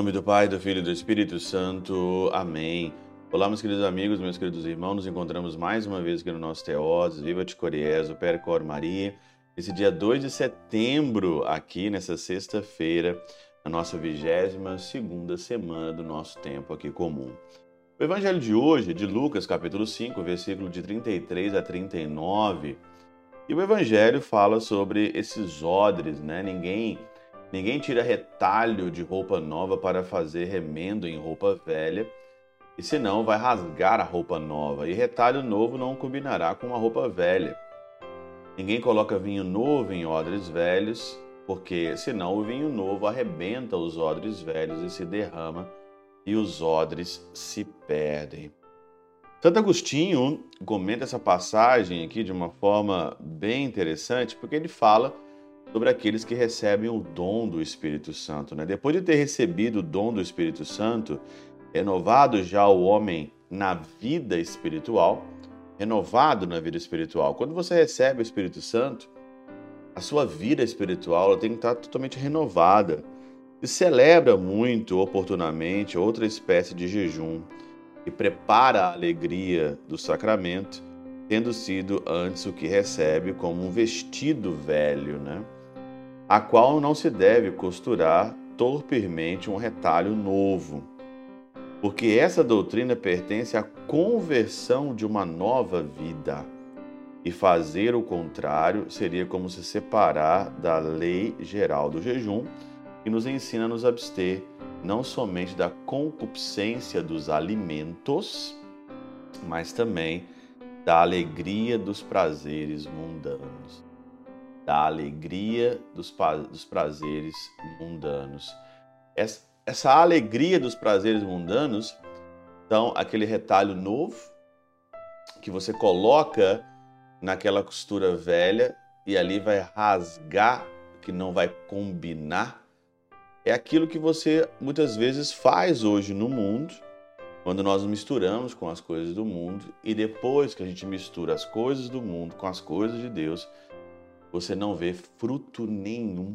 nome do Pai, do Filho e do Espírito Santo. Amém. Olá, meus queridos amigos, meus queridos irmãos. Nos encontramos mais uma vez aqui no nosso Teós. Viva de o Percor Maria. Esse dia 2 de setembro, aqui nessa sexta-feira, na nossa 22 segunda semana do nosso tempo aqui comum. O evangelho de hoje é de Lucas, capítulo 5, versículo de 33 a 39. E o evangelho fala sobre esses odres, né? Ninguém Ninguém tira retalho de roupa nova para fazer remendo em roupa velha, e senão vai rasgar a roupa nova, e retalho novo não combinará com a roupa velha. Ninguém coloca vinho novo em odres velhos, porque senão o vinho novo arrebenta os odres velhos e se derrama, e os odres se perdem. Santo Agostinho comenta essa passagem aqui de uma forma bem interessante, porque ele fala sobre aqueles que recebem o dom do Espírito Santo. Né? Depois de ter recebido o dom do Espírito Santo, renovado já o homem na vida espiritual, renovado na vida espiritual. Quando você recebe o Espírito Santo, a sua vida espiritual tem que estar totalmente renovada. E celebra muito oportunamente outra espécie de jejum e prepara a alegria do sacramento, tendo sido antes o que recebe como um vestido velho, né? A qual não se deve costurar torpemente um retalho novo, porque essa doutrina pertence à conversão de uma nova vida. E fazer o contrário seria como se separar da lei geral do jejum, que nos ensina a nos abster não somente da concupiscência dos alimentos, mas também da alegria dos prazeres mundanos da alegria dos, prazeres mundanos. Essa, essa alegria dos prazeres mundanos, então, aquele retalho novo que você coloca naquela costura velha e ali vai rasgar, que não vai combinar, é aquilo que você muitas vezes faz hoje no mundo, quando nós misturamos com as coisas do mundo e depois que a gente mistura as coisas do mundo com as coisas de Deus, você não vê fruto nenhum.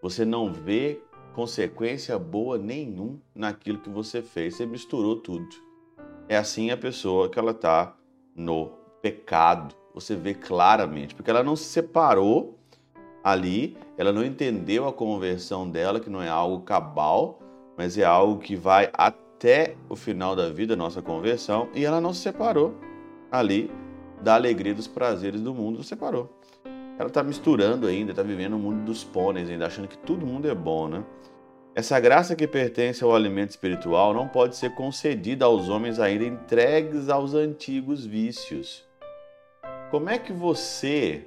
Você não vê consequência boa nenhum naquilo que você fez. Você misturou tudo. É assim a pessoa que ela está no pecado. Você vê claramente, porque ela não se separou ali, ela não entendeu a conversão dela, que não é algo cabal, mas é algo que vai até o final da vida, nossa conversão, e ela não se separou ali da alegria dos prazeres do mundo, separou. Ela está misturando ainda, está vivendo o mundo dos pôneis, ainda achando que todo mundo é bom, né? Essa graça que pertence ao alimento espiritual não pode ser concedida aos homens ainda entregues aos antigos vícios. Como é que você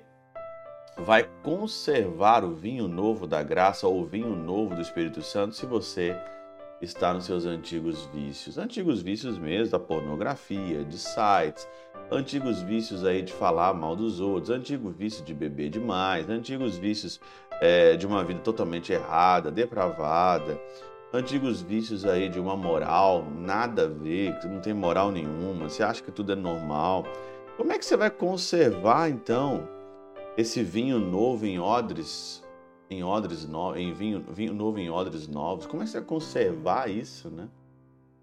vai conservar o vinho novo da graça ou o vinho novo do Espírito Santo se você está nos seus antigos vícios? Antigos vícios mesmo, da pornografia, de sites, antigos vícios aí de falar mal dos outros, antigo vício de beber demais, antigos vícios é, de uma vida totalmente errada, depravada, antigos vícios aí de uma moral nada a ver, que não tem moral nenhuma, você acha que tudo é normal. Como é que você vai conservar então esse vinho novo em odres, em odres no, em vinho, vinho novo em odres novos? Como é que você conservar isso, né?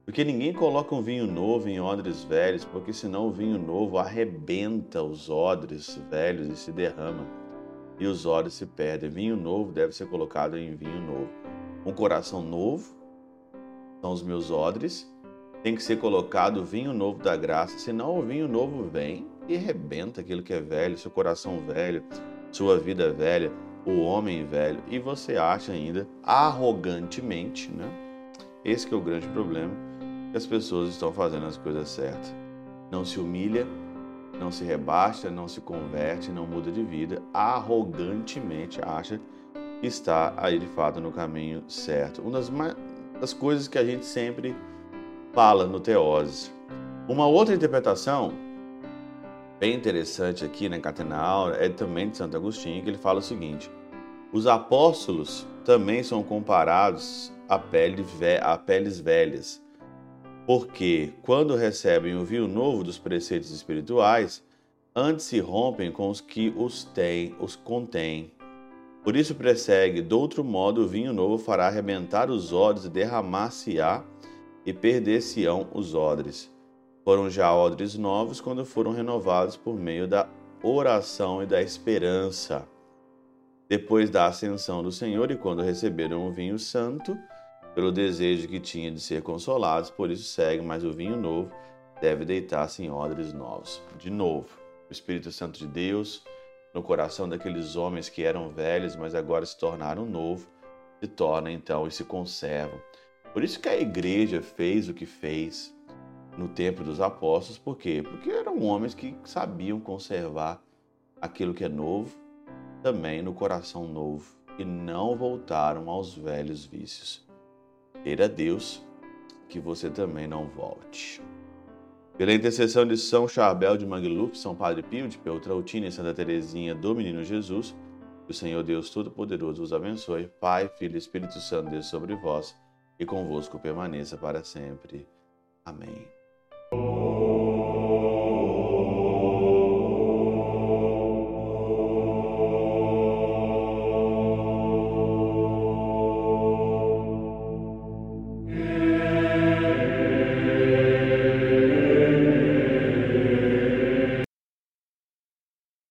Porque ninguém coloca um vinho novo em odres velhos, porque senão o vinho novo arrebenta os odres velhos e se derrama, e os odres se perdem. Vinho novo deve ser colocado em vinho novo. Um coração novo são os meus odres, tem que ser colocado vinho novo da graça, senão o vinho novo vem e arrebenta aquilo que é velho, seu coração velho, sua vida velha, o homem velho, e você acha ainda arrogantemente, né? Esse é o grande problema que as pessoas estão fazendo as coisas certas. Não se humilha, não se rebaixa, não se converte, não muda de vida, arrogantemente acha que está aí de fato no caminho certo. Uma das, das coisas que a gente sempre fala no Teose. Uma outra interpretação bem interessante aqui na Catenal é também de Santo Agostinho, que ele fala o seguinte: os apóstolos também são comparados a, pele, a peles velhas, porque quando recebem o vinho novo dos preceitos espirituais, antes se rompem com os que os têm, os contêm. Por isso pressegue, do outro modo o vinho novo fará arrebentar os odres e derramar-se-á e perder-se-ão os odres. Foram já odres novos quando foram renovados por meio da oração e da esperança. Depois da ascensão do Senhor e quando receberam o vinho santo, pelo desejo que tinha de ser consolados, por isso segue, mas o vinho novo deve deitar-se em odres novos. De novo, o Espírito Santo de Deus, no coração daqueles homens que eram velhos, mas agora se tornaram novo, se torna então e se conservam. Por isso que a igreja fez o que fez no tempo dos apóstolos, por quê? Porque eram homens que sabiam conservar aquilo que é novo, também no coração novo, e não voltaram aos velhos vícios. Queira Deus que você também não volte. Pela intercessão de São Charbel de Mangluf, São Padre Pio de Peltrautina e Santa Teresinha do Menino Jesus, que o Senhor Deus Todo-Poderoso os abençoe. Pai, Filho e Espírito Santo, Deus sobre vós e convosco permaneça para sempre. Amém. Oh.